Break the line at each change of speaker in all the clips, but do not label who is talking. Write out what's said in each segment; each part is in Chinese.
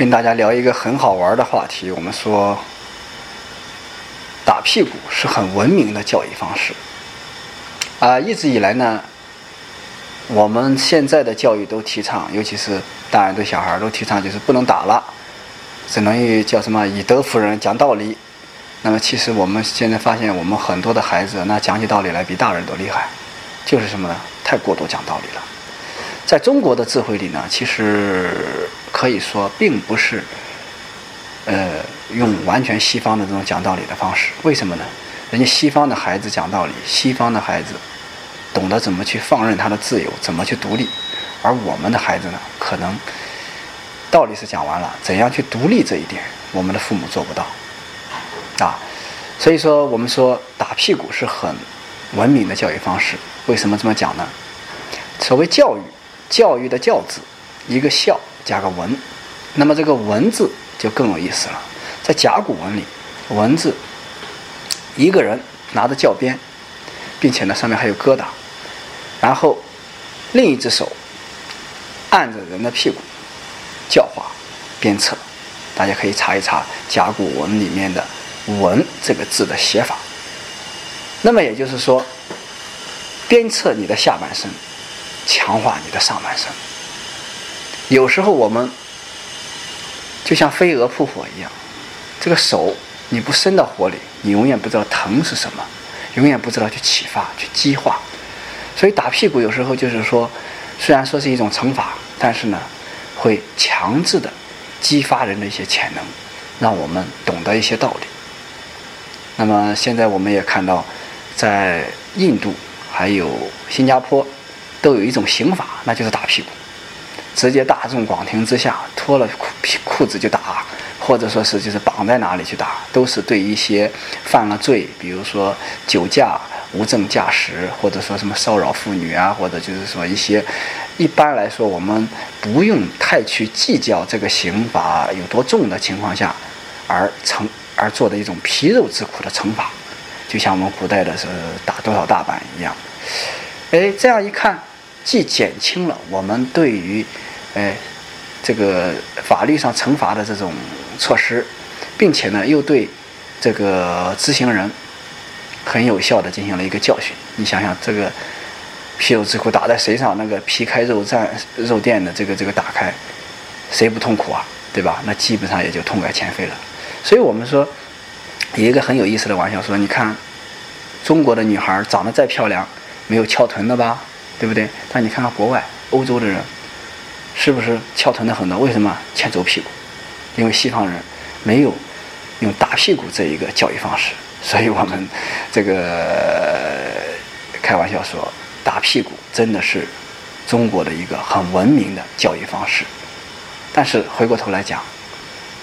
跟大家聊一个很好玩的话题。我们说，打屁股是很文明的教育方式。啊，一直以来呢，我们现在的教育都提倡，尤其是大人对小孩都提倡，就是不能打了，只能以叫什么以德服人，讲道理。那么，其实我们现在发现，我们很多的孩子，那讲起道理来比大人都厉害，就是什么呢？太过度讲道理了。在中国的智慧里呢，其实可以说并不是，呃，用完全西方的这种讲道理的方式。为什么呢？人家西方的孩子讲道理，西方的孩子懂得怎么去放任他的自由，怎么去独立，而我们的孩子呢，可能道理是讲完了，怎样去独立这一点，我们的父母做不到。啊，所以说我们说打屁股是很文明的教育方式。为什么这么讲呢？所谓教育，教育的教字，一个孝加个文，那么这个文字就更有意思了。在甲骨文里，文字一个人拿着教鞭，并且呢上面还有疙瘩，然后另一只手按着人的屁股教化鞭策。大家可以查一查甲骨文里面的。文这个字的写法，那么也就是说，鞭策你的下半身，强化你的上半身。有时候我们就像飞蛾扑火一样，这个手你不伸到火里，你永远不知道疼是什么，永远不知道去启发、去激化。所以打屁股有时候就是说，虽然说是一种惩罚，但是呢，会强制的激发人的一些潜能，让我们懂得一些道理。那么现在我们也看到，在印度还有新加坡，都有一种刑法，那就是打屁股，直接大众广庭之下脱了裤皮裤子就打，或者说是就是绑在哪里去打，都是对一些犯了罪，比如说酒驾、无证驾驶，或者说什么骚扰妇女啊，或者就是说一些，一般来说我们不用太去计较这个刑罚有多重的情况下，而成。而做的一种皮肉之苦的惩罚，就像我们古代的是打多少大板一样。哎，这样一看，既减轻了我们对于哎这个法律上惩罚的这种措施，并且呢，又对这个执行人很有效的进行了一个教训。你想想，这个皮肉之苦打在谁上？那个皮开肉绽、肉垫的这个这个打开，谁不痛苦啊？对吧？那基本上也就痛改前非了。所以我们说，有一个很有意思的玩笑，说你看，中国的女孩长得再漂亮，没有翘臀的吧，对不对？但你看看国外欧洲的人，是不是翘臀的很多？为什么？欠走屁股，因为西方人没有用打屁股这一个教育方式，所以我们这个开玩笑说，打屁股真的是中国的一个很文明的教育方式。但是回过头来讲。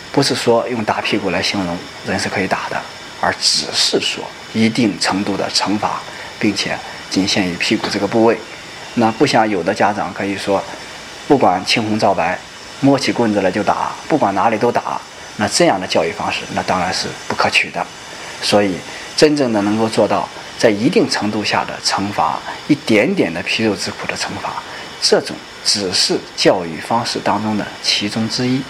不是说用打屁股来形容人是可以打的，而只是说一定程度的惩罚，并且仅限于屁股这个部位。那不像有的家长可以说，不管青红皂白，摸起棍子来就打，不管哪里都打。那这样的教育方式，那当然是不可取的。所以，真正的能够做到在一定程度下的惩罚，一点点的皮肉之苦的惩罚，这种只是教育方式当中的其中之一。